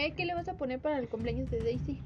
Eh, ¿Qué le vas a poner para el cumpleaños de Daisy?